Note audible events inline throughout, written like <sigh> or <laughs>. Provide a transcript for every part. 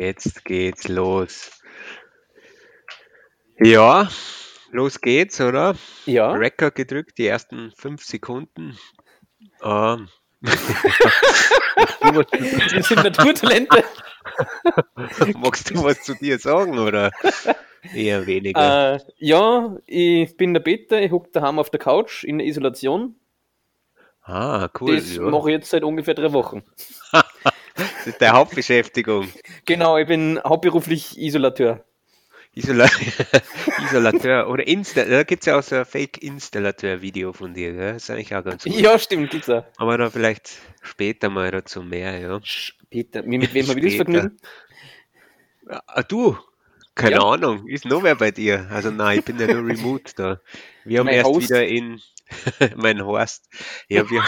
Jetzt geht's los. Ja, los geht's, oder? Ja. Record gedrückt, die ersten fünf Sekunden. Ähm. <laughs> Wir sind Naturtalente. <laughs> Magst du was zu dir sagen, oder eher weniger? Äh, ja, ich bin der Peter, ich hocke daheim auf der Couch in der Isolation. ah, cool. das Ja. mache ich jetzt seit ungefähr drei Wochen. <laughs> Ist deine Hauptbeschäftigung. Genau, ich bin hauptberuflich Isolateur. Isola <laughs> Isolateur oder Insta da gibt es ja auch so ein Fake-Installateur-Video von dir, gell? Das ist eigentlich auch ganz gut. Ja, stimmt, gibt's auch. Aber da vielleicht später mal dazu mehr, ja. Peter, mit wem habe ich das Später. Vergnügen? Ah, du? Keine Ja. Ahnung. Ist noch wer bei dir? Also nein, ich bin ja nur <laughs> remote da. Wir haben Mein erst Host. wieder in <laughs> mein Horst. Ja, wir,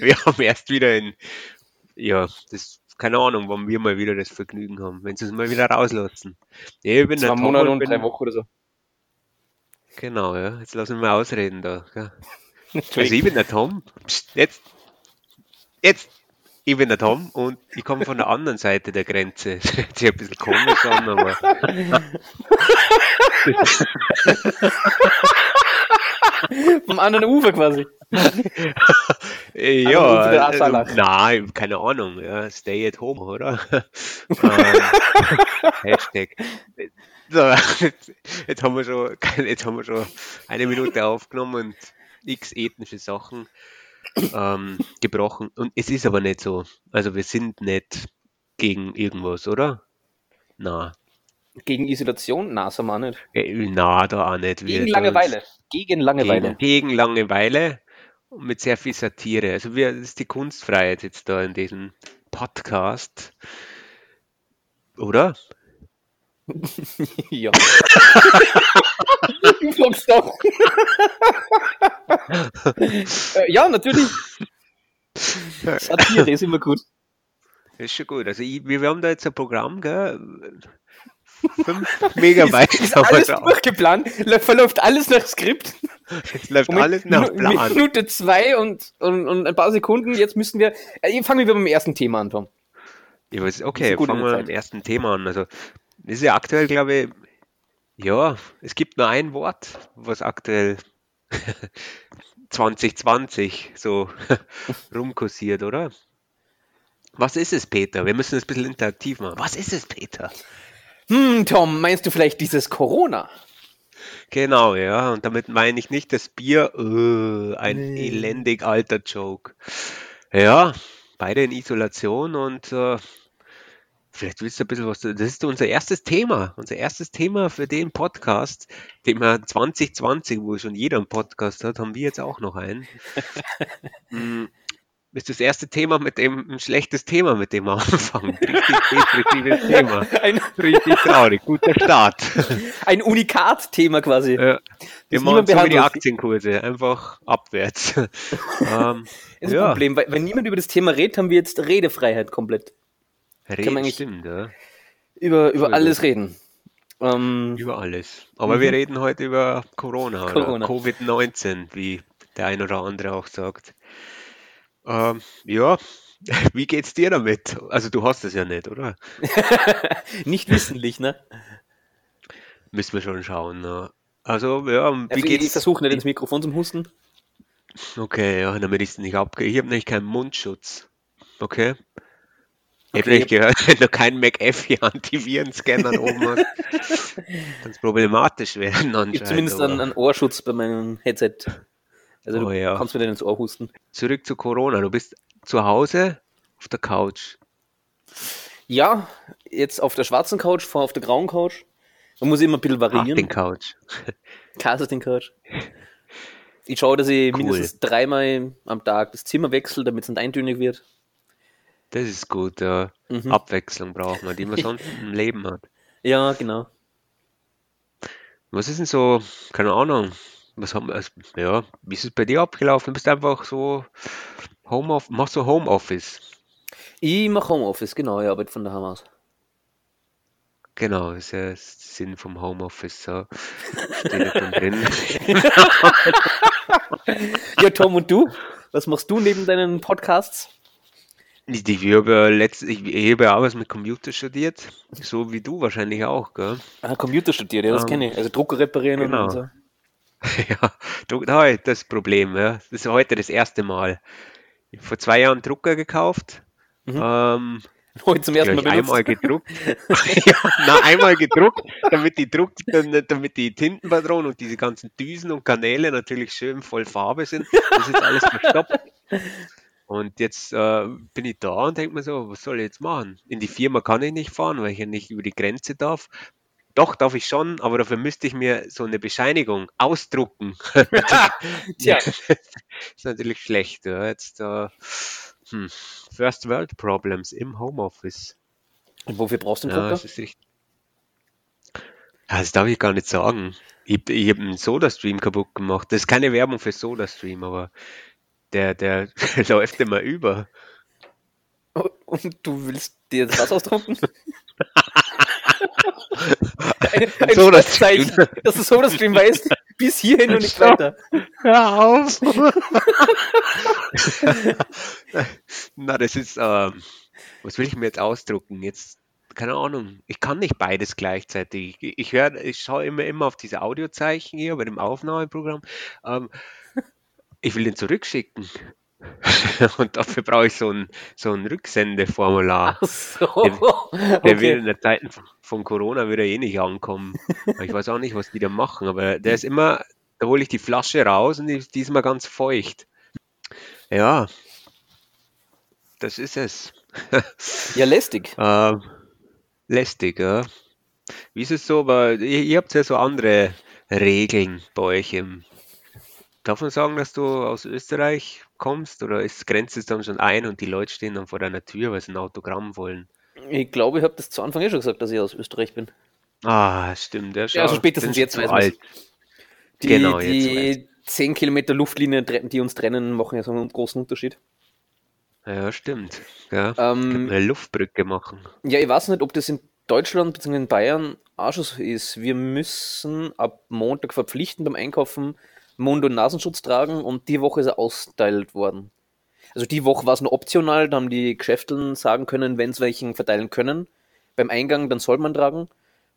wir haben erst wieder in ja, das keine Ahnung, wann wir mal wieder das Vergnügen haben, wenn sie es mal wieder rauslassen. Ja, ich bin Zwei Monate und bin, drei Wochen oder so. Genau, ja. Jetzt lassen wir ausreden da. <laughs> Also ich bin der Tom. Psst, jetzt, jetzt, ich bin der Tom und ich komme von der anderen Seite der Grenze. <laughs> Das hört sich ein bisschen komisch an, aber <laughs> <laughs> Vom anderen Ufer quasi. <laughs> äh, ja, Asalach. nein, keine Ahnung. Ja, stay at home, oder? <laughs> ähm, Hashtag. So, jetzt, jetzt haben wir schon, jetzt haben wir schon eine Minute aufgenommen und x ethnische Sachen ähm, gebrochen. Und es ist aber nicht so. Also wir sind nicht gegen irgendwas, oder? Na, Gegen Isolation? Na, so mal nicht. äh, na, da auch nicht. Gegen Langeweile. Gegen Langeweile. Gegen, gegen Langeweile und mit sehr viel Satire. Also wir, das ist die Kunstfreiheit jetzt da in diesem Podcast. Oder? <laughs> ja. du fragst doch. Äh, ja, natürlich. Satire ist immer gut. Das ist schon gut. Also ich, wir, wir haben da jetzt ein Programm, gell? 5 <laughs> Megabyte Ist wir alles durchgeplant, lä- verläuft alles nach Skript. Jetzt läuft mit alles nach Plan. Minute zwei und, und, und ein paar Sekunden. Jetzt müssen wir. Äh, fangen wir beim ersten Thema an, Tom. Ja, Ist okay, fangen wir dem ersten Thema an. Also, das ist ja aktuell, glaube ich, ja, es gibt nur ein Wort, was aktuell <laughs> 2020 so <laughs> rumkursiert, oder? Was ist es, Peter? Wir müssen es ein bisschen interaktiv machen. Was ist es, Peter? Hm, Tom, meinst du vielleicht dieses Corona? Genau, ja. Und damit meine ich nicht das Bier, äh, ein Nee. elendig alter Joke. Ja, beide in Isolation und äh, vielleicht willst du ein bisschen was. Das ist unser erstes Thema. Unser erstes Thema für den Podcast, den wir 2020, wo schon jeder einen Podcast hat, haben wir jetzt auch noch einen. <laughs> Ist das erste Thema mit dem, ein schlechtes Thema, mit dem wir <laughs> anfangen. Richtig depressives Thema. <laughs> Ein, Richtig traurig. Guter Start. <laughs> ein Unikat-Thema quasi. Ja, wir machen so wie die. Aktienkurse, einfach abwärts. ähm, ist ein ja, Problem, weil wenn niemand über das Thema redet, haben wir jetzt Redefreiheit komplett. reden stimmt, ja, Über, über alles reden. Ähm, über alles. Aber wir reden heute über Corona, Corona. oder Covid-19, wie der ein oder andere auch sagt. Ähm, ja, <laughs> wie geht's dir damit? Also du hast es ja nicht, oder? <laughs> nicht wissentlich, ne? Müssen wir schon schauen. Ne? Also ja, wie Also ich, ich geht's? versuche nicht ins Mikrofon zum Husten. Okay, ja, damit ich es nicht abgehe. Ich habe nämlich keinen Mundschutz. Okay? Ich habe Okay. nämlich gehört, <laughs> wenn du keinen McAfee-Antivirenscanner oben hast, kann es problematisch werden Ich habe anscheinend. zumindest aber einen, einen Ohrschutz bei meinem Headset. Also Oh du ja. kannst mir den ins Ohr husten. Zurück zu Corona. Du bist zu Hause auf der Couch. Ja, jetzt auf der schwarzen Couch, vor auf der grauen Couch. Man muss immer ein bisschen Ach, den variieren. Couch. Casting Couch. <laughs> Ich schaue, dass ich Cool. mindestens dreimal am Tag das Zimmer wechsle, damit es nicht eintönig wird. Das ist gut. Ja. Mhm. Abwechslung braucht man, die man <laughs> sonst im Leben hat. Ja, genau. Was ist denn so, keine Ahnung, was haben wir, also, ja, wie ist es bei dir abgelaufen? Du bist einfach so Homeoffice, machst du Homeoffice? Ich mache Homeoffice, genau, ich arbeite von daheim aus. Genau, das ist ja der Sinn vom Homeoffice. So. Steht ja schon drin. <laughs> Ja, Tom, und du? Was machst du neben deinen Podcasts? Ich, ich habe letzt, ich, ich habe ja auch was mit Computer studiert, so wie du wahrscheinlich auch, gell? Ah, Computer studiert, ja, das Ähm, kenne ich. Also Drucker reparieren genau. und so. <laughs> Ja, da ich das Problem, ja. Das ist heute das erste Mal. Vor zwei Jahren Drucker gekauft. Mhm. Ähm, Heute zum ersten Mal benutzt. einmal gedruckt. <laughs> <laughs> ja, na, einmal gedruckt, damit die Druck, damit die Tintenpatronen und diese ganzen Düsen und Kanäle natürlich schön voll Farbe sind. Das ist alles verstopft. Und jetzt äh, bin ich da und denke mir so, was soll ich jetzt machen? In die Firma kann ich nicht fahren, weil ich ja nicht über die Grenze darf. Doch, darf ich schon, aber dafür müsste ich mir so eine Bescheinigung ausdrucken. <laughs> <laughs> Tja. ist natürlich schlecht. Ja. Jetzt äh, hm, First World Problems im Homeoffice. Und wofür brauchst du einen Ja, Drucker? das. Ja, das darf ich gar nicht sagen. Ich, ich habe einen Soda-Stream kaputt gemacht. Das ist keine Werbung für Soda-Stream, aber der, der <laughs> läuft immer über. Und du willst dir jetzt was ausdrucken? Ein, <laughs> ein Soda Zeichen, dass du Soda-Stream weißt, bis hierhin und nicht weiter. Hör auf! <laughs> Na, das ist, ähm, was will ich mir jetzt ausdrucken? Jetzt, keine Ahnung, ich kann nicht beides gleichzeitig. Ich, ich höre, ich schaue immer, immer auf diese Audiozeichen hier bei dem Aufnahmeprogramm. Ähm, ich will den zurückschicken. <laughs> Und dafür brauche ich so ein, so ein Rücksendeformular. Ach so. Der wird Okay. in der Zeit von Corona wieder eh nicht ankommen. <laughs> Ich weiß auch nicht, was die da machen, aber der ist immer, da hole ich die Flasche raus und die ist diesmal ganz feucht. Ja, das ist es. <laughs> Ja, lästig. Ähm, lästig, ja. Wie ist es so, aber ihr, ihr habt ja so andere Regeln bei euch im. Darf man sagen, dass du aus Österreich kommst oder ist, grenzt es dann schon ein und die Leute stehen dann vor deiner Tür, weil sie ein Autogramm wollen? Ich glaube, ich habe das zu Anfang eh schon gesagt, dass ich aus Österreich bin. Ah, stimmt. Ja, Ja, also spätestens jetzt weiß alt. Die, Genau, die 10 Kilometer Luftlinie, die uns trennen, machen ja so einen großen Unterschied. Ja, stimmt. Ja, Ähm, eine Luftbrücke machen. Ja, ich weiß nicht, ob das in Deutschland bzw. in Bayern auch schon so ist. Wir müssen ab Montag verpflichtend beim Einkaufen Mund- und Nasenschutz tragen und die Woche ist er austeilt worden. Also die Woche war es nur optional, da haben die Geschäfteln sagen können, wenn sie welchen verteilen können. Beim Eingang, dann soll man tragen.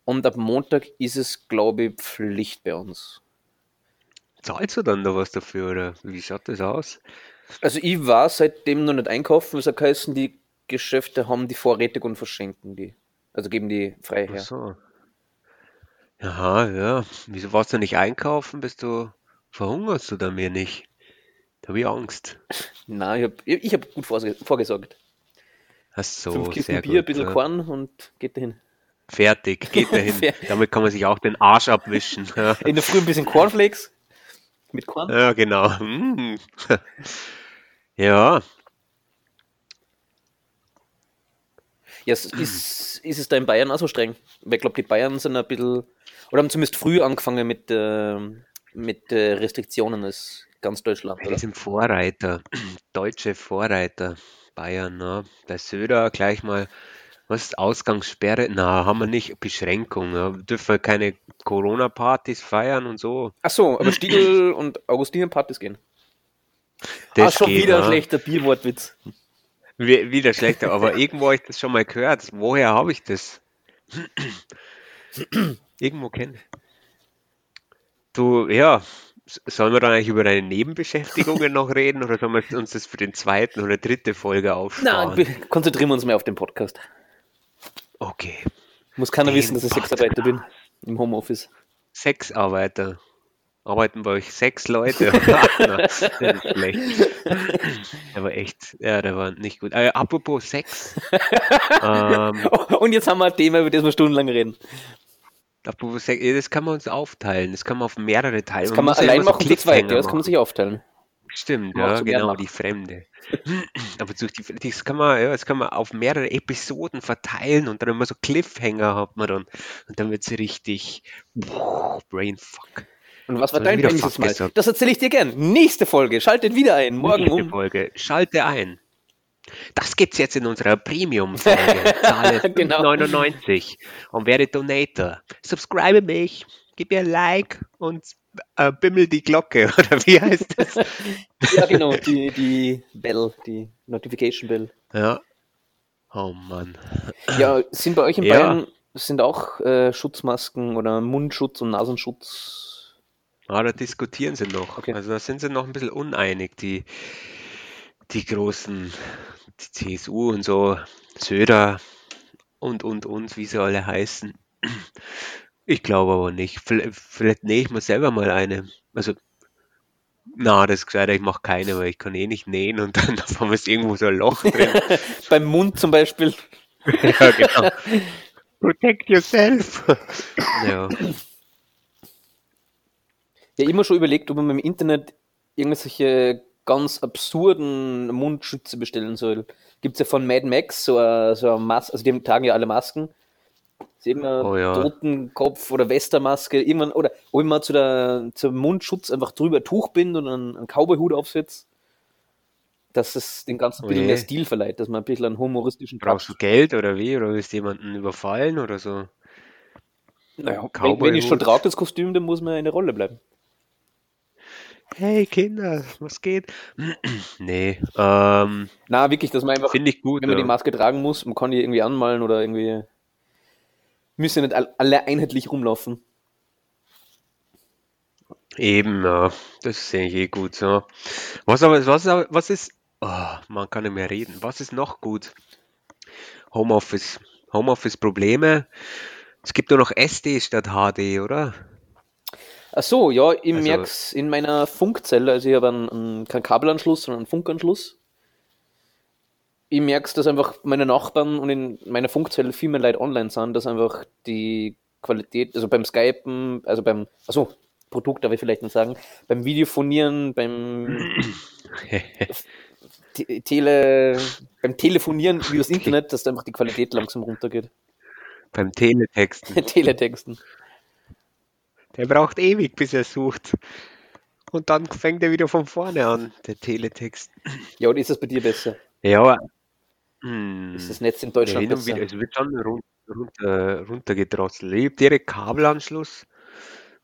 Und ab Montag ist es, glaube ich, Pflicht bei uns. Zahlst du dann da was dafür oder wie schaut das aus? Also ich war seitdem noch nicht einkaufen, es hat geheißen, die Geschäfte haben die vorrätig und verschenken die. Also geben die frei Ach her. so. Aha, ja. Wieso warst du nicht einkaufen? Bist du, verhungerst du da mir nicht? Da habe ich Angst. Nein, ich habe hab gut vorge- vorgesorgt. Ach so, Fünf Kisten sehr Bier, ein gut. bisschen ja. Korn und geht dahin. Fertig, geht <laughs> dahin. Damit kann man sich auch den Arsch abwischen. <laughs> In der Früh ein bisschen Cornflakes mit Korn. ja genau. Mm. <laughs> Ja, Ja, ist, ist es da in Bayern auch so streng? Weil ich glaube, die Bayern sind ein bisschen, oder haben zumindest früh angefangen mit, ähm, mit äh, Restriktionen als ganz Deutschland, wir sind Vorreiter. <clears throat> Deutsche Vorreiter. Bayern, ne? Der Söder gleich mal, was ist Ausgangssperre? Na, haben wir nicht. Beschränkung. Ja. Dürfen wir keine Corona-Partys feiern und so. Ach so, aber Stiegel <clears throat> und Augustiner Partys gehen. Das ah, schon geht, wieder ein ja. schlechter Bierwortwitz. Wie- Wieder schlechter, aber <laughs> irgendwo habe ich das schon mal gehört. Woher habe ich das? <clears throat> Irgendwo kennen. Du, ja, sollen wir dann eigentlich über deine Nebenbeschäftigungen <laughs> noch reden oder sollen wir uns das für den zweiten oder dritte Folge Nein, aufsparen? konzentrieren wir uns mehr auf den Podcast. Okay. Muss keiner Den wissen, dass ich Sexarbeiter bin im Homeoffice. Sexarbeiter. Arbeiten bei euch sechs Leute? <laughs> <laughs> Der war echt, ja, der war nicht gut. Äh, apropos Sex. ähm, Und jetzt haben wir ein Thema, über das wir stundenlang reden. Ja, das kann man uns aufteilen. Das kann man auf mehrere teilen. Das kann man ja allein so machen, zu zweit, ja, das kann man sich aufteilen. Stimmt, man ja, <clears throat> so genau, die Fremde. Aber durch die, das kann man, ja, das kann man auf mehrere Episoden verteilen und dann immer so Cliffhanger hat man dann. Und dann wird es richtig boah, Brainfuck. Und was war dein wieder Plan dieses fuck Mal? Das erzähle ich dir gern. Nächste Folge. Schaltet wieder ein. Morgen Nächste um. Folge. Schalte ein. Das gibt's jetzt in unserer Premium-Folge. Zahle <laughs> Genau. 5,99 und werde Donator. Subscribe mich, gib mir ein Like und äh, bimmelt die Glocke, <laughs> oder wie heißt das? <laughs> ja, genau, die, die Bell, die Notification Bell. Ja. Oh Mann. Ja, sind bei euch in Ja. Bayern sind auch äh, Schutzmasken oder Mundschutz und Nasenschutz? Ah, da diskutieren sie noch. Okay. Also da sind sie noch ein bisschen uneinig, die, die großen, CSU und so, Söder und, und, und, wie sie alle heißen. Ich glaube aber nicht. Vielleicht, vielleicht nähe ich mir selber mal eine. Also, na, das ist gescheiter, ich mache keine, weil ich kann eh nicht nähen und dann <laughs> haben wir irgendwo so ein Loch <laughs> drin. Beim Mund zum Beispiel. <laughs> ja, genau. Protect yourself. ja. Ja, immer schon überlegt, ob man im Internet irgendwelche ganz absurden Mundschütze bestellen soll. Gibt es ja von Mad Max so eine, so eine Maske, also die tragen ja alle Masken. Haben ja Oh ja. Totenkopf oder Westermaske, irgendwann, oder ob ich mal zu der, zum Mundschutz einfach drüber Tuch bin und einen, einen Cowboyhut aufsetze, dass es den ganzen ein bisschen Oh mehr. Stil verleiht, dass man ein bisschen einen humoristischen Brauchst du Geld oder wie? Oder willst du jemanden überfallen oder so? Naja, wenn, wenn ich schon trage, das Kostüm, dann muss man in der Rolle bleiben. Hey Kinder, was geht? <clears throat> nee, ähm, Na, wirklich, dass man einfach finde ich gut. wenn man ja. die Maske tragen muss, man kann die irgendwie anmalen oder irgendwie. Müssen nicht all- alle einheitlich rumlaufen. Eben, ja, das sehe ich eh gut so. Was aber, was, aber- was ist, oh, man kann nicht mehr reden. Was ist noch gut? Homeoffice. Homeoffice-Probleme. Es gibt nur noch SD statt HD, oder? Ach so, ja, ich Also- merk's in meiner Funkzelle, also ich habe einen, einen, keinen Kabelanschluss, sondern einen Funkanschluss. Ich merk's, dass einfach meine Nachbarn und in meiner Funkzelle viel mehr Leute online sind, dass einfach die Qualität, also beim Skypen, also beim, achso, Produkt darf ich vielleicht nicht sagen, beim Videofonieren, beim <laughs> Te- Tele, beim Telefonieren übers Internet, dass da einfach die Qualität langsam runtergeht. Beim Teletexten. <laughs> Teletexten. Der braucht ewig, bis er sucht. Und dann fängt er wieder von vorne an, der Teletext. Ja, oder ist das bei dir besser? Ja, hm. Ist das Netz in Ja, Deutschland und wieder, besser? es wird schon run runter, runtergedrosselt. Ich habe direkt Kabelanschluss,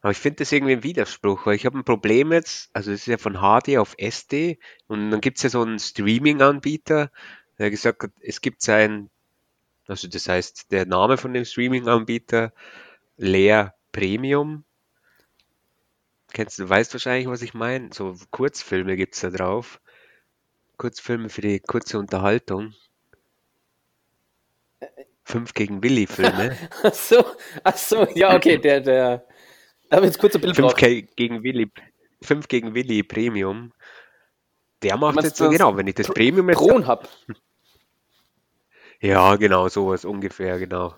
aber ich finde das irgendwie ein Widerspruch, weil ich habe ein Problem jetzt, also es ist ja von HD auf SD und dann gibt es ja so einen Streaming-Anbieter, der gesagt hat, es gibt sein, also das heißt, der Name von dem Streaming-Anbieter, Leer Premium. Kennst du, weißt wahrscheinlich, was ich meine? So Kurzfilme gibt es da drauf. Kurzfilme für die kurze Unterhaltung. Fünf gegen Willi Filme. <laughs> Ach so, ach so, ja, okay, der, der. Da habe ich jetzt kurz ein Bild Fünf gegen Willi. Fünf gegen Willi Premium. Der macht meinst jetzt so, genau, wenn ich das Premium jetzt. Kronhub. <laughs> Ja, genau, sowas ungefähr, genau.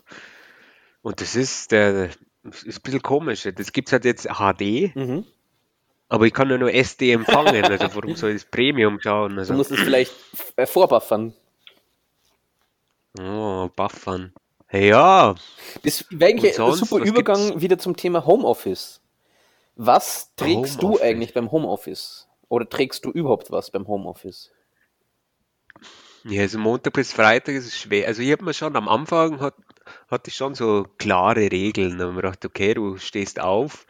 Und das ist der, ist ein bisschen komisch. Das gibt's halt jetzt HD, Mhm. aber ich kann ja nur SD empfangen. Also warum soll ich das Premium schauen? Du Also, musst es vielleicht äh, vorbuffern. oh, buffern. Ja, Das wäre eigentlich ein super Übergang gibt's? wieder zum Thema Homeoffice. Was trägst du Homeoffice. eigentlich beim Homeoffice? Oder trägst du überhaupt was beim Homeoffice? Ja, also Montag bis Freitag ist es schwer. Also ich habe mir schon am Anfang hat, hatte ich schon so klare Regeln. Da habe ich mir gedacht, okay, du stehst auf,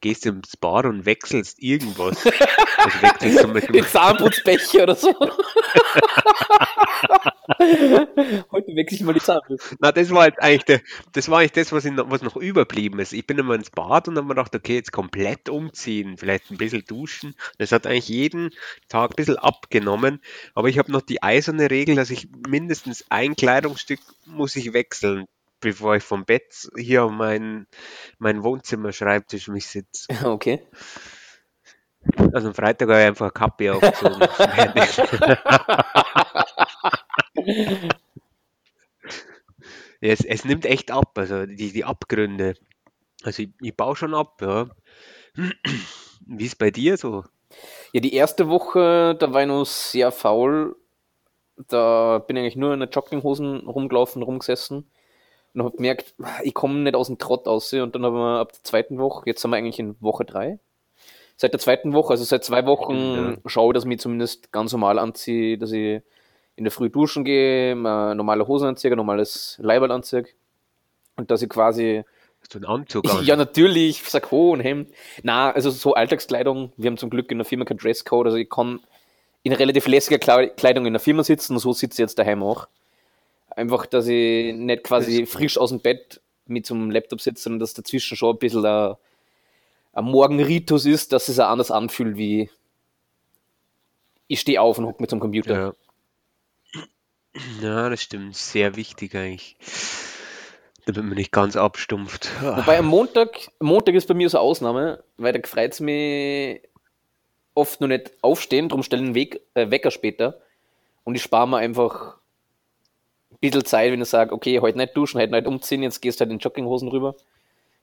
gehst ins Bar und wechselst irgendwas. <laughs> Also wechselst zum Beispiel, Zahnputzbecher oder so. <laughs> <laughs> Heute wechsle ich mal die Zahnbürste. na, das war jetzt eigentlich der, das war eigentlich das, was, noch, was noch überblieben ist. Ich bin immer ins Bad und habe mir gedacht, okay, jetzt komplett umziehen, vielleicht ein bisschen duschen. Das hat eigentlich jeden Tag ein bisschen abgenommen. Aber ich habe noch die eiserne Regel, dass ich mindestens ein Kleidungsstück muss ich wechseln, bevor ich vom Bett hier auf mein, mein Wohnzimmer-Schreibtisch mich sitze. <laughs> Okay. Also am Freitag habe ich einfach Kappe aufgezogen. <laughs> es, es nimmt echt ab, also die, die Abgründe. Also ich, ich baue schon ab, ja. <clears throat> Wie ist bei dir so? Ja, die erste Woche, da war ich noch sehr faul. Da bin ich eigentlich nur in der Jogginghosen rumgelaufen, rumgesessen und habe gemerkt, ich komme nicht aus dem Trott aus. Und dann haben wir ab der zweiten Woche, jetzt sind wir eigentlich in Woche drei. Seit der zweiten Woche, also seit zwei Wochen, Ja. schaue ich, dass ich mich zumindest ganz normal anziehe, dass ich in der Früh duschen gehe, mal normale Hosen anziehe, ein normales Leiberl anziehe und dass ich quasi Hast du einen Anzug an? Ja, natürlich, Sakko und Hemd. Na, also so Alltagskleidung. Wir haben zum Glück in der Firma kein Dresscode, also ich kann in relativ lässiger Kle- Kleidung in der Firma sitzen, so sitze ich jetzt daheim auch. Einfach, dass ich nicht quasi frisch aus dem Bett mit so einem Laptop sitze, sondern dass dazwischen schon ein bisschen ein, ein Morgenritus ist, dass es auch anders anfühlt, wie ich stehe auf und hocke mit zum Computer. Ja. Ja, das stimmt. Sehr wichtig eigentlich. Damit man nicht ganz abstumpft. Wobei am Montag, Montag ist bei mir so eine Ausnahme, weil da freut es mich oft noch nicht aufstehen, darum stellen Weg, äh, Wecker später und ich spare mir einfach ein bisschen Zeit, wenn ich sage, okay, heute nicht duschen, heute nicht umziehen, jetzt gehst du halt in Jogginghosen rüber.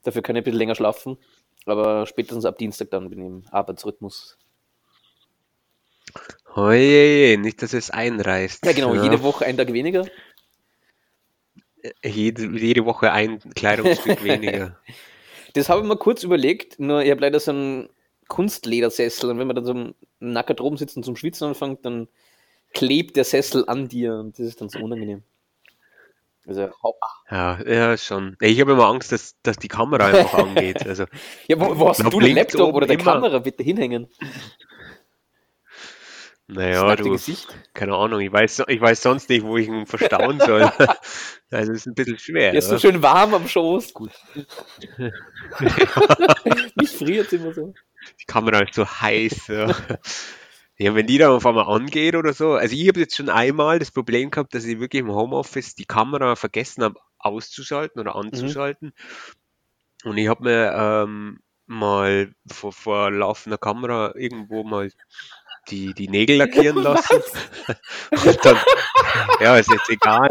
Dafür kann ich ein bisschen länger schlafen. Aber spätestens ab Dienstag dann bin ich im Arbeitsrhythmus. Oje, nicht, dass es einreißt. Ja, genau, jede Woche ein Tag weniger. jede, jede Woche ein Kleidungsstück weniger. <laughs> Das habe ich mir kurz überlegt, nur ich habe leider so einen Kunstledersessel und wenn man dann so nackert oben sitzt und zum Schwitzen anfängt, dann klebt der Sessel an dir und das ist dann so unangenehm. Also, Ja, ja, schon. Ich habe immer Angst, dass, dass die Kamera einfach <laughs> angeht. Also, ja, wo, wo hast du den Laptop oder die immer. Kamera bitte hinhängen? Naja, du, Gesicht. keine Ahnung, ich weiß, ich weiß sonst nicht, wo ich ihn verstauen soll. <laughs> Also, es ist ein bisschen schwer. Der ist so schön warm am Schoß. Gut. <laughs> Mich friert immer so. Die Kamera ist so heiß. Ja. ja, wenn die dann auf einmal angeht oder so. Also, ich habe jetzt schon einmal das Problem gehabt, dass ich wirklich im Homeoffice die Kamera vergessen habe auszuschalten oder anzuschalten. Und ich habe mir ähm, mal vor, vor laufender Kamera irgendwo mal die, die Nägel <laughs> lackieren lassen. <laughs> Und dann, ja, ist jetzt egal.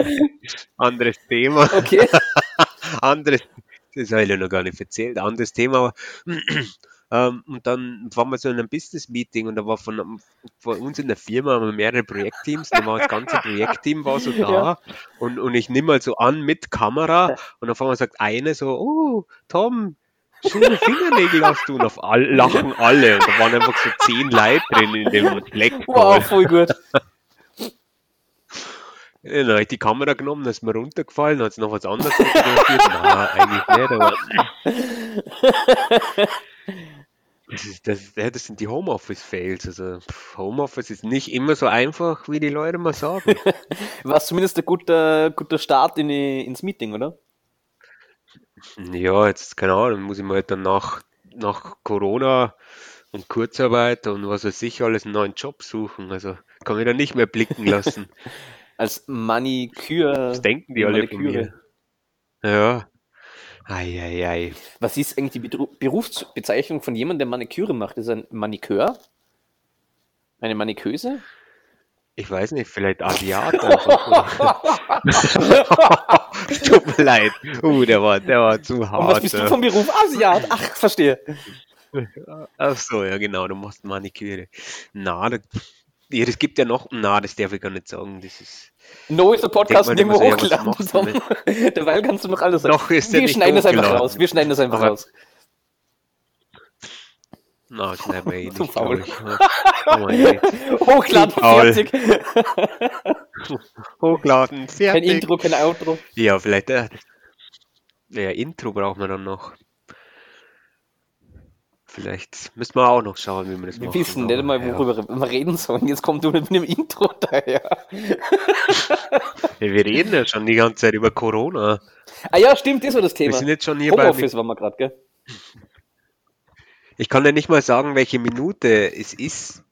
Anderes Thema. Okay. <laughs> Anderes, das habe ich ja noch gar nicht erzählt. Anderes Thema. <clears throat> Ähm, und dann waren wir so in einem Business-Meeting und da war von, von uns in der Firma haben wir mehrere Projektteams, da war das ganze Projektteam war so da Ja. und, und ich nehme mal so an mit Kamera und auf einmal sagt eine so, oh, Tom, schöne Fingernägel hast du und auf all, lachen alle und da waren einfach so zehn Leute drin in dem Black Wow, voll gut. Ja, Dann habe ich die Kamera genommen, dann ist mir runtergefallen, hat es noch was anderes fotografiert. <laughs> Nein, eigentlich nicht, aber. Das, ist, das, ja, das sind die Homeoffice-Fails. Also, Homeoffice ist nicht immer so einfach, wie die Leute mal sagen. <laughs> War zumindest ein guter, guter Start in die, ins Meeting, oder? Ja, jetzt, keine Ahnung, muss ich mal dann nach, nach Corona und Kurzarbeit und was weiß ich alles einen neuen Job suchen. Also, kann mich da nicht mehr blicken <laughs> lassen. Als Maniküre. Was denken die alle von Maniküre. mir? Ja. Eieiei. Was ist eigentlich die Bedru- Berufsbezeichnung von jemandem, der Maniküre macht? Ist ein Manikeur? Eine Maniköse? Ich weiß nicht, vielleicht Asiat einfach. <laughs> Tut mir leid. Uh, der war, der war zu Und was hart. bist du ja. vom Beruf? Asiat. Ach, verstehe. Ach so, ja genau, du machst Maniküre. Na, da, ja, das gibt ja noch, na, das darf ich gar nicht sagen. Das ist, No ist der Podcast ja was hochgeladen. Tom. <laughs> Derweil kannst du noch alles sagen. Noch ist Wir nicht schneiden das einfach raus. Wir schneiden das einfach Aber- raus. na, das nehmen wir eh <laughs> nicht, ich. Oh. Hochladen, fertig. <laughs> Hochladen, Kein fertig. Intro, kein Outro. Ja, vielleicht, äh, ja, Intro brauchen wir dann noch. Vielleicht müssen wir auch noch schauen, wie wir das Wir machen. wissen nicht mal, ja. worüber wir reden sollen. Jetzt kommt du mit einem Intro daher. Ja, wir reden ja schon die ganze Zeit über Corona. Ah ja, stimmt, das war das Wir Thema. sind jetzt schon hier bei, Homeoffice waren wir gerade, gell? ich kann ja nicht mal sagen, welche Minute es ist,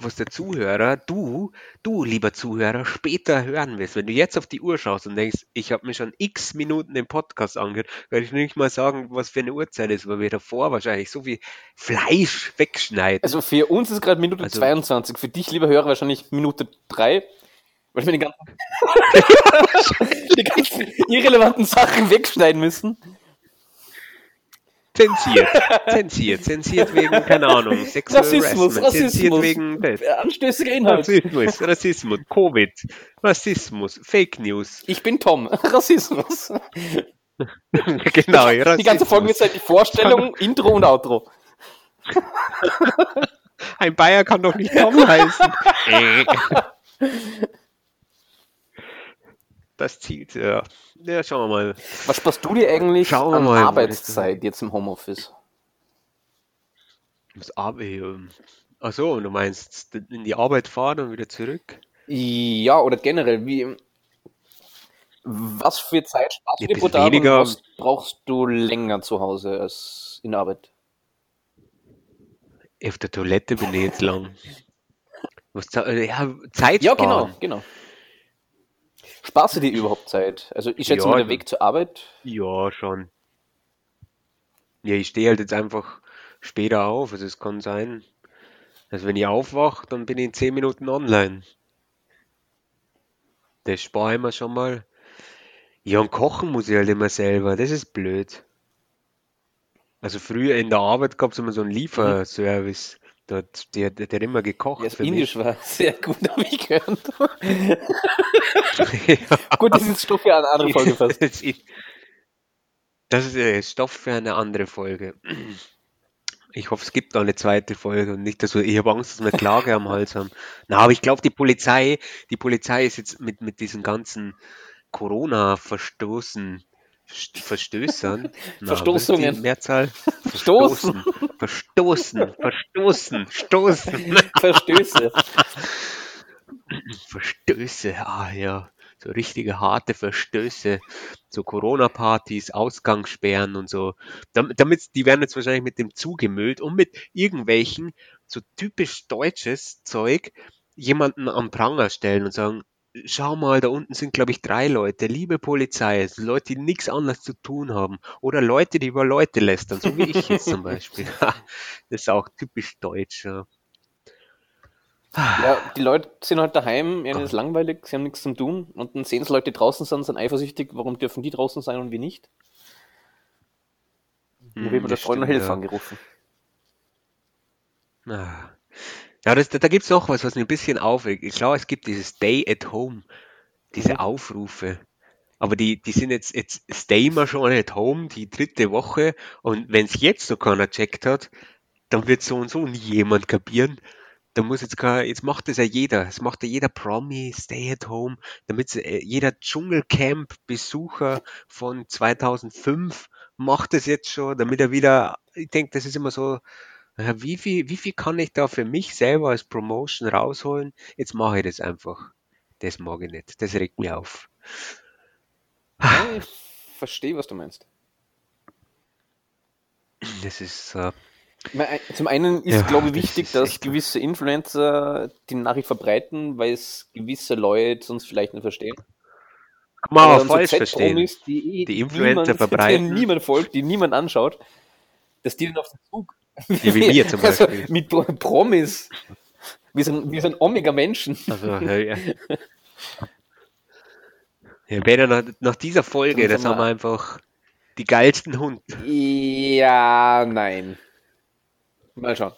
was der Zuhörer, du, du, lieber Zuhörer, später hören wirst. Wenn du jetzt auf die Uhr schaust und denkst, ich habe mir schon x Minuten den Podcast angehört, werde ich nicht mal sagen, was für eine Uhrzeit ist, weil wir davor wahrscheinlich so viel Fleisch wegschneiden. Also für uns ist gerade Minute Also- 22. Für dich, lieber Hörer, wahrscheinlich Minute 3. Weil wir die ganzen, <laughs> <laughs> die ganzen irrelevanten Sachen wegschneiden müssen. Zensiert, <laughs> zensiert, zensiert wegen, keine Ahnung, Sexual Rassismus, Harassment, zensiert Rassismus. wegen das. Anstößiger Inhalt. Rassismus, Rassismus, Covid, Rassismus, Fake News. Ich bin Tom. <laughs> Rassismus. <laughs> genau, Rassismus. Die ganze Folge wird halt die Vorstellung, Intro und Outro. Ein Bayer kann doch nicht Tom heißen. Äh. das zielt. Ja. ja, schauen wir mal. Was sparst du dir eigentlich Schauen an mal, Arbeitszeit jetzt im Homeoffice? Das Arbeit. Achso, du meinst in die Arbeit fahren und wieder zurück? Ja, oder generell, wie, was für Zeit sparst du Ja, dir pro Tag und weniger. was brauchst du länger zu Hause als in der Arbeit? Auf der Toilette bin ich jetzt lang. Was, äh, ja, Zeit Ja, sparen. genau, genau. Sparst du dir überhaupt Zeit? Also ich schätze Ja, mal, der. Weg zur Arbeit, Ja, schon. Ja, ich stehe halt jetzt einfach später auf. Also es kann sein, dass wenn ich aufwache, dann bin ich in 10 Minuten online. Das spare ich mir schon mal. Ja, und kochen muss ich halt immer selber. Das ist blöd. Also früher in der Arbeit gab es immer so einen Lieferservice. Der, der, der hat immer gekocht das Indisch mich. war sehr gut, <laughs> habe ich gehört. <laughs> Ja. gut, das ist Stoff für eine andere Folge <laughs> fast. Das ist, äh, Stoff für eine andere Folge. Ich hoffe, es gibt noch eine zweite Folge und nicht, dass wir, ich habe Angst, dass wir Klage am Hals haben. Na, aber ich glaube, die Polizei, die Polizei ist jetzt mit, mit diesen ganzen Corona-Verstoßen, St- Verstößern, <laughs> na, Verstoßungen. Mehrzahl? Verstoßen. Verstoßen, verstoßen, stoßen. <laughs> Verstöße. Verstöße, ah ja, so richtige harte Verstöße, so Corona-Partys, Ausgangssperren und so. Damit, damit, die werden jetzt wahrscheinlich mit dem zugemüllt und mit irgendwelchen so typisch deutsches Zeug jemanden am Pranger stellen und sagen, schau mal, da unten sind, glaube ich, drei Leute, liebe Polizei, also Leute, die nichts anderes zu tun haben oder Leute, die über Leute lästern, so wie ich jetzt zum <laughs> Beispiel. <laughs> Das ist auch typisch deutsch, ja. Ja, die Leute sind halt daheim, ihnen ist langweilig, sie haben nichts zum tun und dann sehen sie Leute, die draußen sind, sind eifersüchtig, warum dürfen die draußen sein und wir nicht? Dann wird Hm, man der das Freund und stimmt, Hilfe ja. angerufen. Ah. Ja, das, da, da gibt es noch was, was mich ein bisschen aufregt. Ich glaube, es gibt dieses Stay at Home, diese. Aufrufe. Aber die, die sind jetzt, jetzt stay wir schon at home, die dritte Woche. Und wenn es jetzt noch keiner checkt hat, dann wird so und so nie jemand kapieren. Da muss jetzt kein, jetzt macht das ja jeder. Es macht ja jeder Promi, stay at home, damit äh, jeder Dschungelcamp-Besucher von 2005 macht es jetzt schon, damit er wieder, ich denke, das ist immer so, wie viel, wie viel kann ich da für mich selber als Promotion rausholen? Jetzt mache ich das einfach. Das mag ich nicht. Das regt mich auf. Ja, <sighs> ich verstehe, was du meinst. Das ist, äh, Zum einen ist, Ja, glaube ich, das wichtig, ist dass gewisse Influencer die Nachricht verbreiten, weil es gewisse Leute sonst vielleicht nicht verstehen. kann man Aber dann so falsch verstehen. Z-Promis, die, eh Die Influencer niemand, <laughs> verbreiten. niemand folgt, die niemand anschaut, dass die dann auf den Zug. Ja, wie wir zum Also, Beispiel. mit Pro- Promis. Wir sind, wir sind Omega-Menschen. Also, ja, ja. Ja, nach, nach dieser Folge, das sind haben wir- einfach die geilsten Hund. Ja, nein. Mal schauen.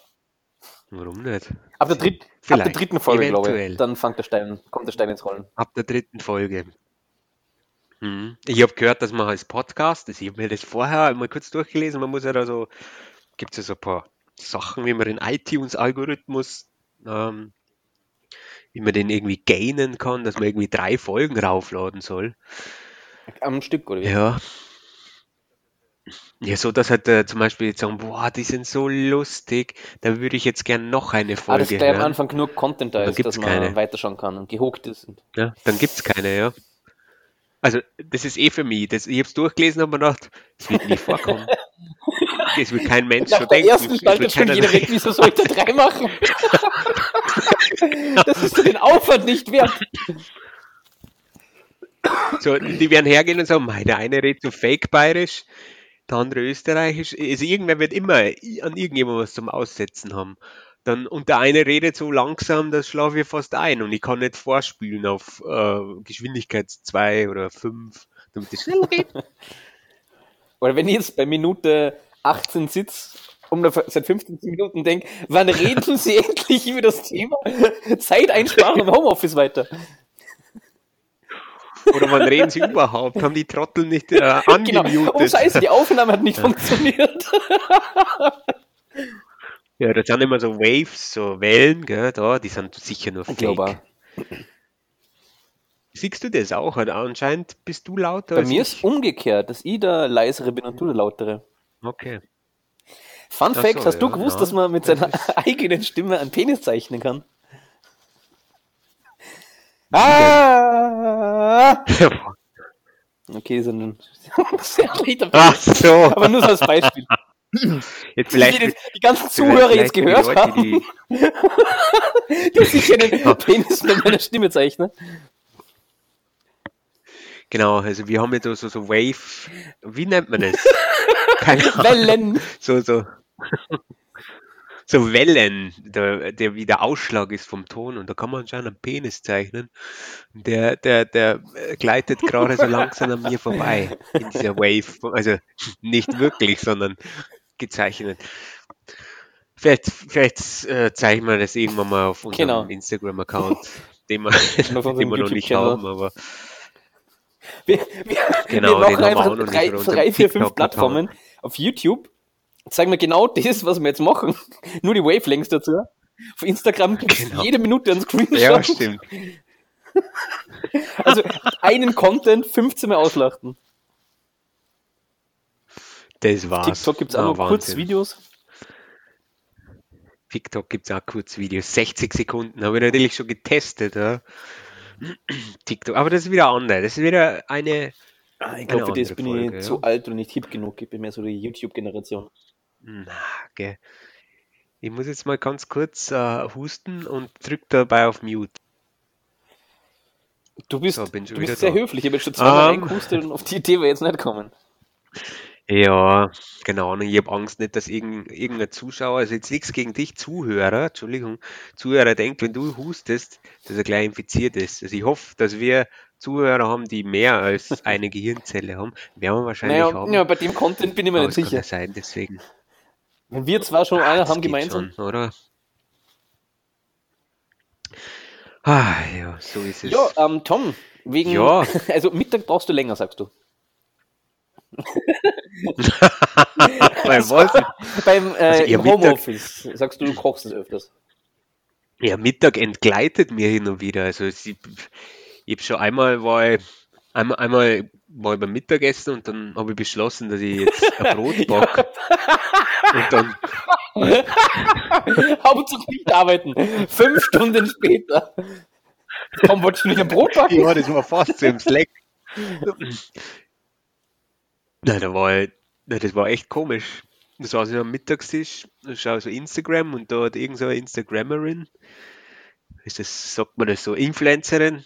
Warum nicht? Ab der, dritt, ab der dritten Folge, glaube Eventuell. ich, dann fängt der Stein, kommt der Stein ins Rollen. Ab der dritten Folge. Mhm. Ich habe gehört, dass man als Podcast, also ich habe mir das vorher mal kurz durchgelesen, man muss ja da so, gibt es ja so ein paar Sachen, wie man den iTunes-Algorithmus, ähm, wie man den irgendwie gainen kann, dass man irgendwie drei Folgen raufladen soll. Am Stück, oder wie? Ja. Ja, so dass halt äh, zum Beispiel jetzt sagen, boah, die sind so lustig, da würde ich jetzt gern noch eine Ah, dass Folge gleich am. Anfang genug Content da dann ist, dass man keine. weiterschauen kann und gehuckt ist. Ja, dann gibt's keine, ja. Also, das ist eh für mich. Das, ich habe es durchgelesen und mir gedacht, es wird nie <laughs> vorkommen. Es wird kein <laughs> Mensch Nach so der denken. ersten wird schon jeder weg, wieso soll ich da drei machen? <laughs> das ist den Aufwand nicht wert. so, die werden hergehen und sagen, mei, der eine redet so fake bayerisch, der andere österreichisch. Also irgendwer wird immer an irgendjemandem was zum Aussetzen haben. Dann, und der eine redet so langsam, das schlafe ich fast ein und ich kann nicht vorspülen auf äh, Geschwindigkeit 2 oder 5, damit es schnell geht. Oder wenn ich jetzt bei Minute 18 sitze mir seit 15 Minuten denke, wann reden Sie <laughs> endlich über das Thema Zeit einsparen im Homeoffice weiter? Oder wann reden sie überhaupt? Haben die Trottel nicht äh, <laughs> Genau. angemutet? Oh, scheiße, die Aufnahme hat nicht <laughs> funktioniert. Ja, das sind immer so Waves, so Wellen, gell, da, die sind sicher nur fake. glaube auch. Siehst du das auch? Anscheinend bist du lauter Bei mir ist umgekehrt, dass ich der leisere bin und du der lautere. Okay. Fun Ach Fact, so, hast du ja, gewusst, ja. dass man mit seiner <laughs> eigenen Stimme einen Penis zeichnen kann? Ah! <laughs> Okay, so ein <laughs> sehr schlechter Ach so. Aber nur so als Beispiel. Jetzt Wie vielleicht. die, die ganzen Zuhörer jetzt für die gehört Leute, haben, die- dass ich einen Penis mit meiner Stimme zeichne. Genau, also wir haben jetzt so, so, so Wave, wie nennt man das? Keine. Wellen. So, so, so Wellen, der, der wie der Ausschlag ist vom Ton und da kann man anscheinend einen Penis zeichnen. Der, der, der gleitet gerade so langsam an mir vorbei in dieser Wave. Also nicht wirklich, sondern gezeichnet. Vielleicht, vielleicht äh, zeichnen wir das irgendwann mal auf unserem Genau. Instagram-Account, den wir, <laughs> den wir noch nicht haben, aber Wir, wir, Genau, wir den machen haben wir einfach auch noch nicht drei, drei vier, fünf. Plattformen auf YouTube. Zeigen wir genau das, was wir jetzt machen. <laughs> Nur die Wavelengths dazu. Auf Instagram gibt es Genau. jede Minute einen Screenshot. ja, stimmt. <laughs> Also einen Content 15 Mal auslachten. Das war's. TikTok gibt es auch Ah, noch. Kurzvideos. TikTok gibt es auch Kurzvideos. 60 Sekunden habe ich natürlich schon getestet. Ja. <clears throat> TikTok, aber das ist wieder anders. Das ist wieder eine. Ah, ich glaube, für das bin Folge, ich ja. zu alt und nicht hip genug. Ich bin mehr so die YouTube-Generation. Na, gell. Ich muss jetzt mal ganz kurz äh, husten und drück dabei auf Mute. Du bist, So, du bist sehr da. höflich. Ich habe schon zweimal Ähm. reingehustet und auf die Idee wir jetzt nicht kommen. <laughs> Ja, genau. Und ich habe Angst nicht, dass irgend, irgendein Zuschauer, also jetzt nichts gegen dich, Zuhörer, Entschuldigung, Zuhörer denkt, wenn du hustest, dass er gleich infiziert ist. Also ich hoffe, dass wir Zuhörer haben, die mehr als eine Gehirnzelle haben. Werden wir wahrscheinlich Naja, haben. ja, bei dem Content bin ich mir aber nicht kann sicher. ja sein, deswegen. Wenn wir zwar schon einer Das haben gemeinsam. schon, oder? Ah, ja, so ist es. Ja, ähm, Tom, wegen. Ja. <laughs> Also Mittag brauchst du länger, sagst du. Weil was? <laughs> Beim äh, Also, Mittag- Homeoffice sagst du, du kochst es öfters. Ja, Mittag entgleitet mir hin und wieder. Also ich, ich habe schon einmal war ich, einmal, einmal war ich beim Mittagessen und dann habe ich beschlossen, dass ich jetzt ein <laughs> Brot backe. Und dann, <laughs> Hauptsache nicht arbeiten. Fünf Stunden später. Tom, wolltest du nicht ein Brot backen? ja, das war fast so im Slack. Nein, da war nein, das war echt komisch. Da saß ich am Mittagstisch, schaue so Instagram und da hat irgend so eine Instagrammerin, ist das, sagt man das so, Influencerin,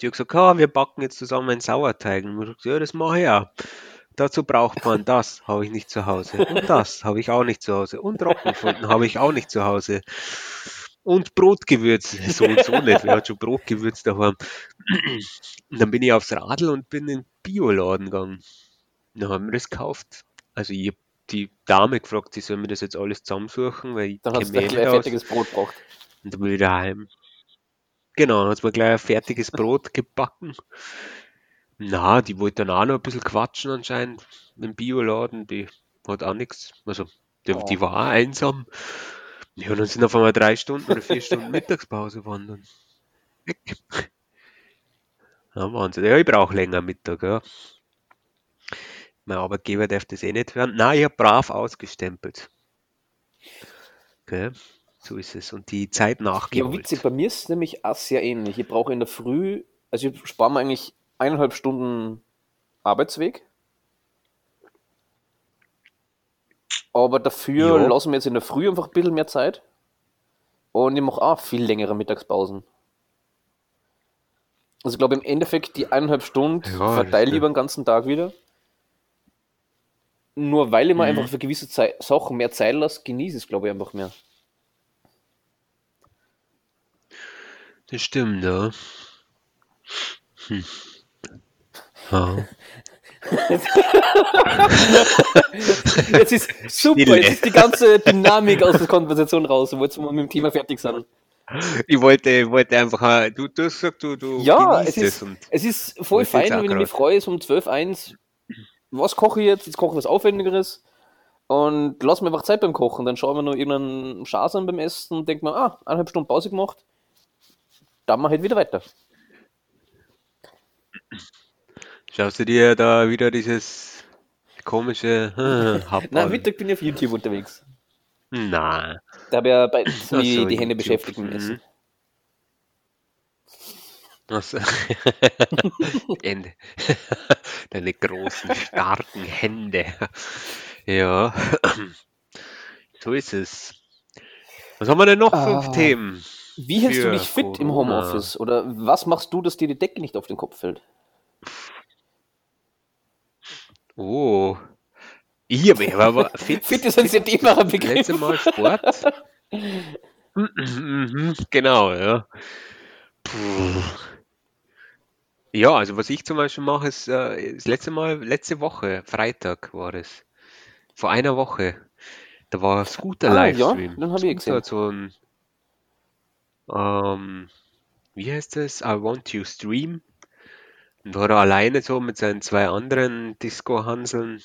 die hat gesagt, ah, wir backen jetzt zusammen einen Sauerteig. Und ich gesagt, ja, das mache ich auch. Dazu braucht man das, habe ich nicht zu Hause. Und das habe ich auch nicht zu Hause. Und Roggenfunden habe ich auch nicht zu Hause. Und Brotgewürz, <laughs> so und so nicht, wer hat schon Brotgewürz daheim. Und dann bin ich aufs Radl und bin in den Bioladen gegangen. Dann haben wir das gekauft. Also ich hab die Dame gefragt, sie soll mir das jetzt alles zusammensuchen, weil ich Dann hast du gleich aus. fertiges Brot gebraucht. Und dann bin ich daheim. Genau, dann hat mir gleich ein fertiges Brot gebacken. Na, die wollte dann auch noch ein bisschen quatschen anscheinend im Bioladen, die hat auch nichts. Also, die, Oh. die war auch einsam. Ja, und dann sind auf einmal drei Stunden oder vier Stunden Mittagspause waren dann weg. Ja, Wahnsinn. Ja, ich brauche länger Mittag, ja. Mein Arbeitgeber darf das eh nicht hören. Nein, ich habe brav ausgestempelt. Okay, so ist es. Und die Zeit Ja, nachgeholt. witzig, bei mir ist es nämlich auch sehr ähnlich. Ich brauche in der Früh, also ich spare mir eigentlich eineinhalb Stunden Arbeitsweg. Aber dafür Ja. lassen wir jetzt in der Früh einfach ein bisschen mehr Zeit. Und ich mache auch viel längere Mittagspausen. Also ich glaube im Endeffekt die eineinhalb Stunden Ja, verteile ich über den ganzen Tag wieder. Nur weil ich mir Mhm. einfach für gewisse Zei Sachen mehr Zeit lasse, genieße ich es glaube ich einfach mehr. Das stimmt, ja. Hm. Ja. <laughs> Jetzt ist super, Stille. jetzt ist die ganze Dynamik aus der Konversation raus, wo jetzt wir mit dem Thema fertig sind. Ich wollte, wollte einfach, du, du gesagt, du, du Ja, genießt es ist, und es ist voll fein, wenn ich mich freue, so um 12.1, was koche ich jetzt? Jetzt koche ich was Aufwendigeres und lass mir einfach Zeit beim Kochen. Dann schauen wir noch irgendeinen Schaß an beim Essen und denkt mir, ah, eineinhalb Stunden Pause gemacht, dann mache ich halt wieder weiter. Schaust du dir da wieder dieses komische <laughs> Hub Na? Mittag bin ich auf YouTube unterwegs. Na, Da habe ich ja bei <laughs> die, die Hände YouTube. beschäftigt mit Mhm. <laughs> <laughs> Deine großen, starken Hände. Ja, so ist es. Was haben wir denn noch für Ah. Themen? Wie hältst du Für dich fit im Corona. Homeoffice? Oder was machst du, dass dir die Decke nicht auf den Kopf fällt? Oh, ich habe aber <laughs> fit. Fit ist ein sehr dehnbarer Begriff. letzte Mal Sport. Mhm, genau, ja. Puh. Ja, also was ich zum Beispiel mache, ist äh, das letzte Mal, letzte Woche, Freitag war es. Vor einer Woche. Da war Scooter Ah, ja, Livestream. den hab ich Scooter gesehen. hat so ein, ähm, wie heißt das? I Want You Stream. Und da hat er alleine so mit seinen zwei anderen Disco-Hanseln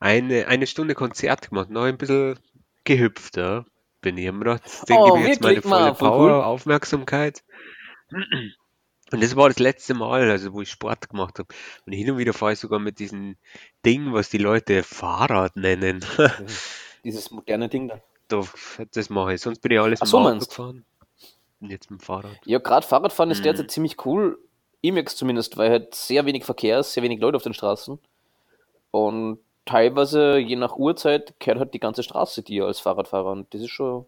eine, eine Stunde Konzert gemacht. Noch ein bisschen gehüpft, ja. Bin ich immer gedacht, das Ding Oh, gibt mir jetzt meine wirklich? Ma, volle voll Power, cool. Aufmerksamkeit. Und das war das letzte Mal, also wo ich Sport gemacht habe. Und hin und wieder fahre ich sogar mit diesem Ding, was die Leute Fahrrad nennen. <laughs> Dieses moderne Ding da. Da, das mache ich. Sonst bin ich alles Ach mit so, dem Auto meinst du? gefahren. Und jetzt mit dem Fahrrad. Ja, gerade Fahrradfahren ist Mhm. derzeit ziemlich cool. Merke zumindest, weil halt sehr wenig Verkehr ist, sehr wenig Leute auf den Straßen. Und teilweise, je nach Uhrzeit, kehrt halt die ganze Straße dir als Fahrradfahrer. Und das ist schon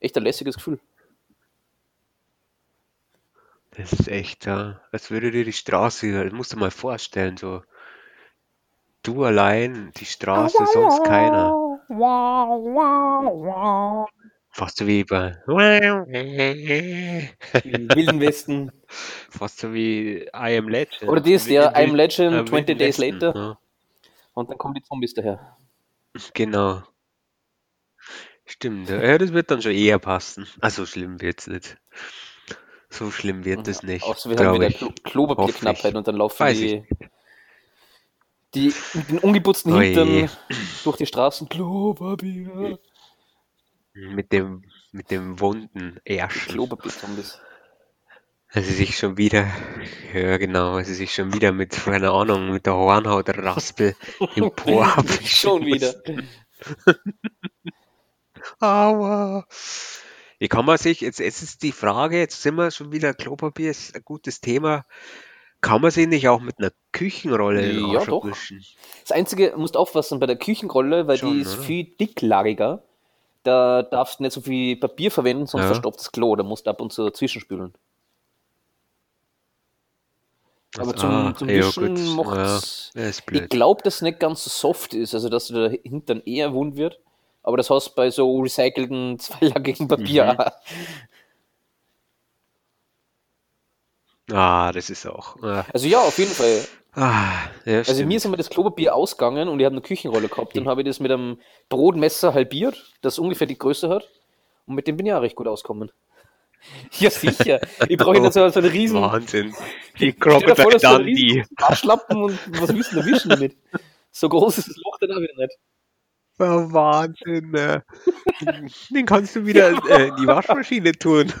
echt ein lässiges Gefühl. Das ist echt, ja. Als würde dir die Straße, das musst du mal vorstellen, so. Du allein, die Straße, sonst keiner. Fast so wie bei. Im Wilden Westen. <laughs> Fast so wie I Am Legend. Oder das, Im ja, Wild- I'm Legend, äh, 20 Wilden Days Westen, Later. Ja, Und dann kommen die Zombies daher. genau. Stimmt, ja. ja, das wird dann schon eher passen. Also schlimm wird's nicht. So schlimm wird es nicht, Außer wir haben glaube wieder. Klo Klopapierknappheit und dann laufen Weiß die, die mit den ungeputzten Oh Hintern durch die Straßen. Klopapier. Mit dem, mit dem wunden Ärschen. Klopapier-Zombies. Also sich schon wieder, ja genau, also sich schon wieder mit, keine Ahnung, mit der Hornhaut Raspel empor. <laughs> Schon wieder. <laughs> Aua. Wie kann man sich, jetzt, jetzt ist die Frage, jetzt sind wir schon wieder, Klopapier ist ein gutes Thema. Kann man sich nicht auch mit einer Küchenrolle Ja, doch. abwischen? Das Einzige, du musst aufpassen bei der Küchenrolle, weil Schon, die ist oder? viel dicklagiger. Da darfst du nicht so viel Papier verwenden, sonst Ja. verstopft das Klo. Da musst du ab und zu zwischenspülen. Aber zum, ah, zum ja, Wischen gut, macht's. ja, Ich glaube, dass es nicht ganz so soft ist, also dass der Hintern eher wund wird. Aber das hast du bei so recycelten, <laughs> zweilagigen Papier. Mhm. auch. Ah, das ist auch. Ah, Also ja, auf jeden Fall. ah, ja, Also stimmt. mir ist immer das Klopapier ausgegangen und ich habe eine Küchenrolle gehabt. Dann habe ich das mit einem Brotmesser halbiert, das ungefähr die Größe hat. Und mit dem bin ich auch recht gut ausgekommen. <laughs> Ja, sicher. Ich brauche nicht so, so einen riesen Wahnsinn. <laughs> Die Crocodile Dundee. riesen Waschlappen und was du denn wischen damit? So groß ist das Loch dann auch wieder nicht. Oh, Wahnsinn. äh. <laughs> Den kannst du wieder äh, in die Waschmaschine tun.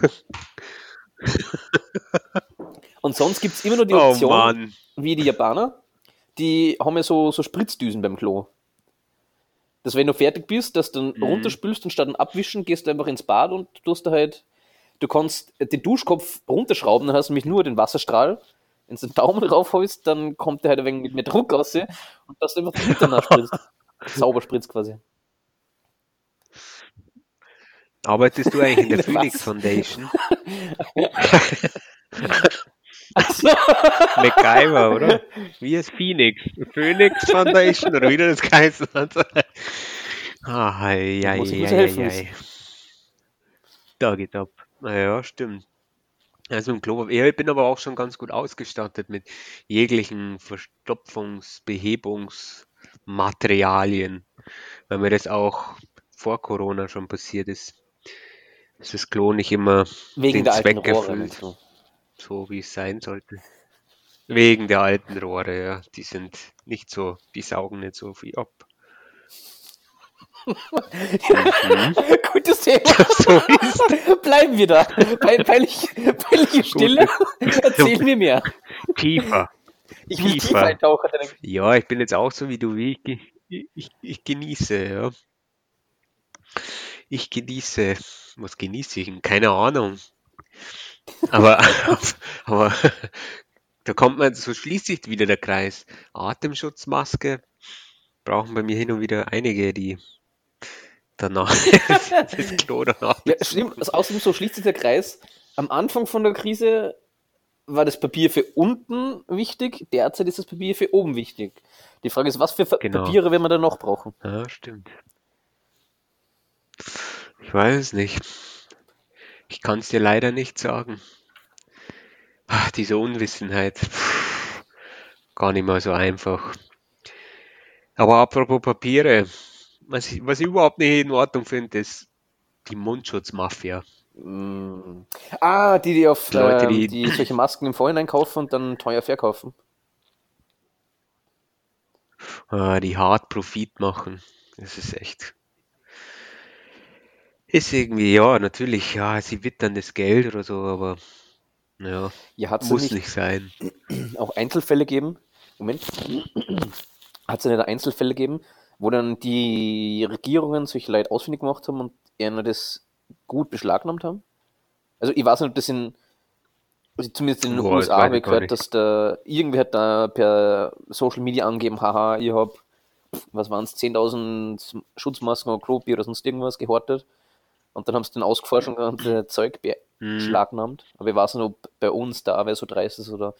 Und sonst gibt es immer nur die Oh Option, Mann. wie die Japaner, die haben ja so, so Spritzdüsen beim Klo. Dass wenn du fertig bist, dass du dann Mhm. runterspülst und statt Abwischen gehst du einfach ins Bad und tust da halt, du kannst den Duschkopf runterschrauben, dann hast du nämlich nur den Wasserstrahl. Wenn du den Daumen <laughs> drauf holst, dann kommt der halt ein wenig mit mehr Druck raus und dass du einfach den Hintern nachspritzt. Sauber spritzt quasi. Arbeitest du eigentlich in der? <laughs> Phoenix Foundation? Also, <laughs> MacGyver, oder? Wie ist Phoenix? Phoenix Foundation oder wieder das geheißen hat. Ah, hei, hei, hei, hei. Da geht ab. Naja, stimmt. Also im Klo, ja, ich bin aber auch schon ganz gut ausgestattet mit jeglichen Verstopfungs-, Behebungsmaterialien, weil mir das auch vor Corona schon passiert ist, dass das Klo nicht immer wegen den Zweck erfüllt, so wie es sein sollte. Wegen der alten Rohre, ja, die sind nicht so, die saugen nicht so viel ab. Mhm. <laughs> Gutes Thema. So ist Bleiben wir da. Bei, peinlich, peinliche Stille. <laughs> Erzähl mir mehr. tiefer, Ich will Tiefer. tiefer eintauchen. Ja, ich bin jetzt auch so wie du. Ich, ge- ich, ich genieße, ja. Ich genieße. Was genieße ich? Keine Ahnung. Aber, <laughs> aber da kommt man, so schließt sich wieder der Kreis. Atemschutzmaske brauchen bei mir hin und wieder einige, die danach <laughs> das Klo danach. Ja, stimmt. Also außerdem so schließt sich der Kreis. Am Anfang von der Krise war das Papier für unten wichtig, derzeit ist das Papier für oben wichtig. Die Frage ist, was für Genau. Papiere werden wir da noch brauchen? Ja, stimmt. Ich weiß es nicht. Ich kann es dir leider nicht sagen. Ach, diese Unwissenheit. Pff, Gar nicht mal so einfach. Aber apropos Papiere, was ich, was ich überhaupt nicht in Ordnung finde, ist die Mundschutzmafia. Mm. Ah, die, die auf Die Leute, ähm, die- die solche Masken im Vorhinein kaufen und dann teuer verkaufen. Ah, die hart Profit machen. Das ist echt. Ist irgendwie, ja, natürlich, ja, sie wittern das Geld oder so, aber ja, Ja, muss nicht, nicht sein. <clears throat> auch Einzelfälle geben? Moment. Hat es nicht Einzelfälle geben, wo dann die Regierungen solche Leute ausfindig gemacht haben und eher das gut beschlagnahmt haben? Also ich weiß nicht, ob das in, also zumindest in den Boah, USA habe ich gehört, nicht. dass da irgendwer hat da per Social Media angegeben, haha, ich habe, was waren es, 10.000 Schutzmasken oder Klopapier oder sonst irgendwas gehortet. Und dann haben sie den ausgeforscht und das Zeug <laughs> Hm. beschlagnahmt. Aber ich weiß nicht, ob bei uns da wer so dreist ist oder.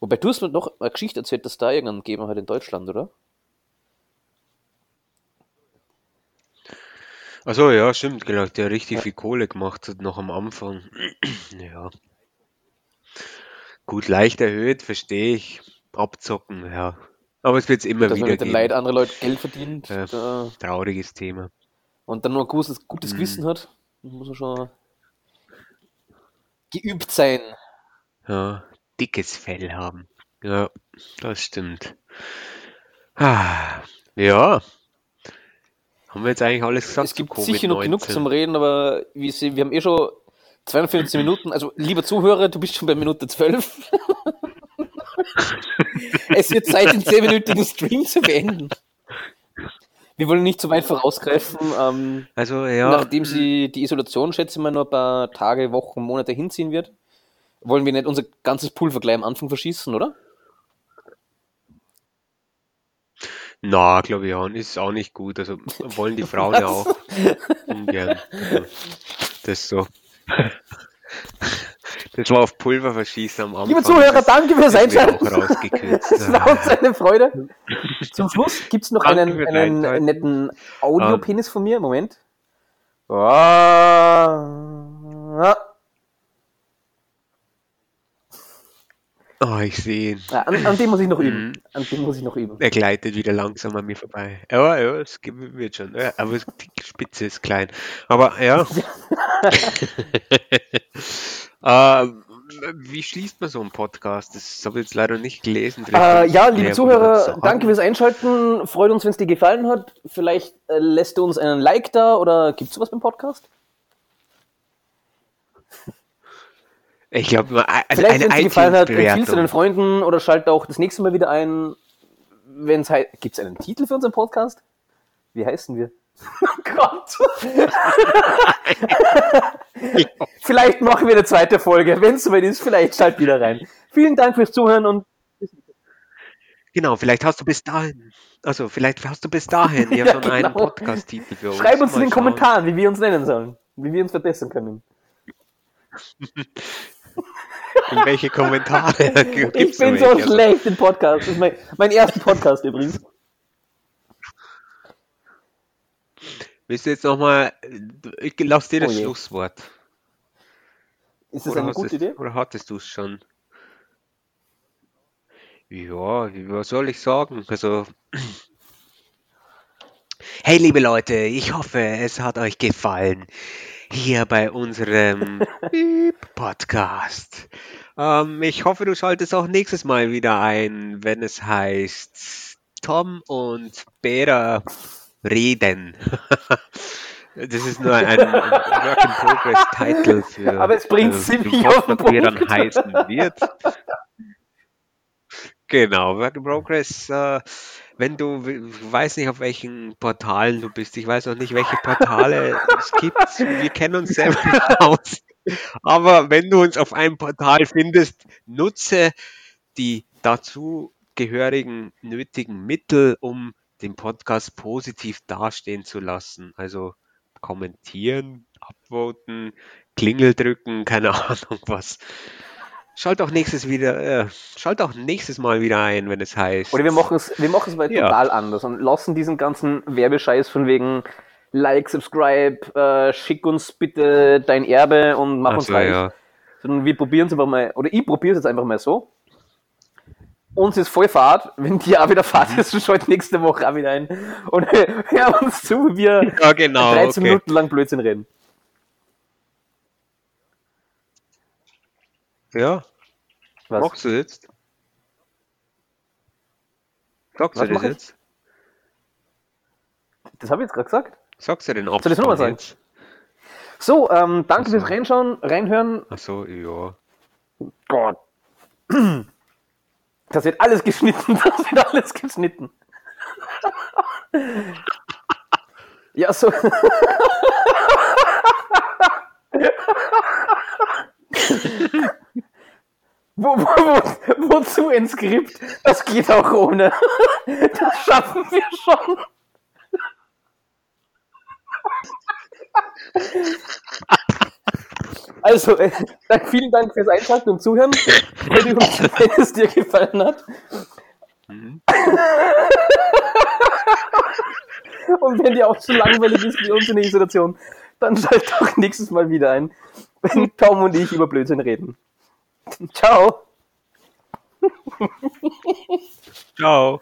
Wobei du hast mir noch eine Geschichte erzählt, dass da irgendeinen gegeben hat in Deutschland, oder? Achso, ja, stimmt, genau, der richtig viel Kohle gemacht hat, noch am Anfang. <clears throat> Ja. Gut, leicht erhöht, verstehe ich. Abzocken, ja. Aber es wird es immer Dass man wieder mit den geben. Leid anderer Leute Geld verdient Ja. da, Trauriges Thema. und dann nur ein gutes, gutes Mhm. Gewissen hat, muss man schon geübt sein. Ja, dickes Fell haben. Ja, das stimmt. Ah, ja. Haben wir jetzt eigentlich alles gesagt? Es gibt sicher noch genug Covid-19? zum Reden, aber Sie, wir haben eh schon 42 Minuten. Also, lieber Zuhörer, du bist schon bei Minute 12. <laughs> es wird Zeit, den 10-minütigen Stream zu beenden. Wir wollen nicht zu weit vorausgreifen. Ähm, Also, ja, Nachdem sie die Isolation, schätze ich mal, noch ein paar Tage, Wochen, Monate hinziehen wird, wollen wir nicht unser ganzes Pulver gleich am Anfang verschießen, oder? Na, glaube ich auch, ist auch nicht gut. Also, wollen die Frauen ja auch <laughs> ungern. Das so. <laughs> Das war auf Pulver verschießen am Anfang. Liebe Zuhörer, das danke fürs Einschalten. Es <laughs> war uns eine Freude. Zum Schluss gibt es noch Danke einen, einen Einschalten. netten Audiopenis von mir. Moment. Ah, Oh, ich sehe ihn. ja, an, an dem muss ich noch üben. Mhm. An dem muss ich noch üben. Er gleitet wieder langsam an mir vorbei. Ja, ja, es wird schon. Ja, aber die Spitze ist klein. Aber ja. <laughs> <laughs> ähm, wie schließt man so einen Podcast? Das habe ich jetzt leider nicht gelesen. Kannst ja, liebe Zuhörer, danke fürs Einschalten. Freut uns, wenn es dir gefallen hat. Vielleicht äh, lässt du uns einen Like da oder gibt es sowas beim Podcast? Ich glaube, also Vielleicht, wenn es gefallen hat, empfiehlst du deinen Freunden oder schalt auch das nächste Mal wieder ein. Wenn es heißt, gibt es einen Titel für unseren Podcast? Wie heißen wir? <laughs> Oh Gott. <laughs> vielleicht machen wir eine zweite Folge. Wenn es soweit ist, vielleicht schalt wieder rein. Vielen Dank fürs Zuhören und Genau, vielleicht hast du bis dahin, also vielleicht hast du bis dahin <laughs> ja, schon einen genau. Podcast-Titel für uns. schreib uns in den schauen. Kommentaren, wie wir uns nennen sollen. Wie wir uns verbessern können. Welche Kommentare <laughs> Ich bin so welche? schlecht im Podcast. Das ist mein, mein erster Podcast übrigens. Willst du jetzt nochmal, ich lass dir das Oh. Schlusswort. Ist das Oder, eine gute Idee? oder hattest du es schon? Ja, was soll ich sagen? Also, <clears throat> hey liebe Leute, ich hoffe, es hat euch gefallen hier bei unserem <laughs> Podcast. Ähm, ich hoffe, du schaltest auch nächstes Mal wieder ein, wenn es heißt Tom und Bera reden. <laughs> Das ist nur ein Work in Progress Titel für Aber es bringt's äh, ziemlich auf den das hier dann heißen wird. Genau, Work in Progress. Äh, wenn du, ich weiß nicht, auf welchen Portalen du bist, ich weiß auch nicht, welche Portale es gibt. Wir kennen uns selber aus. Aber wenn du uns auf einem Portal findest, nutze die dazu gehörigen nötigen Mittel, um den Podcast positiv dastehen zu lassen. Also kommentieren, upvoten, Klingel drücken, keine <laughs> Ahnung was. Schalt auch nächstes wieder, äh, schalt auch nächstes Mal wieder ein, wenn es heißt. Oder wir machen es, wir machen es mal Ja. total anders und lassen diesen ganzen Werbescheiß von wegen Like, Subscribe, äh, schick uns bitte dein Erbe und mach Ach uns so, reich. ja. Sondern wir probieren es einfach mal, oder ich probiere es jetzt einfach mal so. Uns ist voll Fahrt, <laughs> wenn die auch wieder Fahrt ist, schalt nächste Woche auch wieder ein. Und <laughs> hör uns zu, wie wir Ja, genau. 13 Okay. Minuten lang Blödsinn reden. Ja, Was? machst du jetzt? Sagst Was du das jetzt? Das habe ich jetzt gerade gesagt. Sagst du den Soll ich das nochmal sagen? jetzt? So, ähm, danke so. fürs Reinschauen, reinhören. Ach so, ja. Gott. Das wird alles geschnitten. <laughs> Das wird alles geschnitten. Ja, so. <laughs> Wo, wo, wo, wozu ein Skript? Das geht auch ohne. Das schaffen wir schon. Also, äh, vielen Dank fürs Einschalten und Zuhören. <laughs> Wenn, es dir gefallen hat. Mhm. Und wenn dir auch so langweilig ist wie uns in der Isolation, dann schalt doch nächstes Mal wieder ein, wenn Tom und ich über Blödsinn reden. <laughs> Ciao. <laughs> Ciao.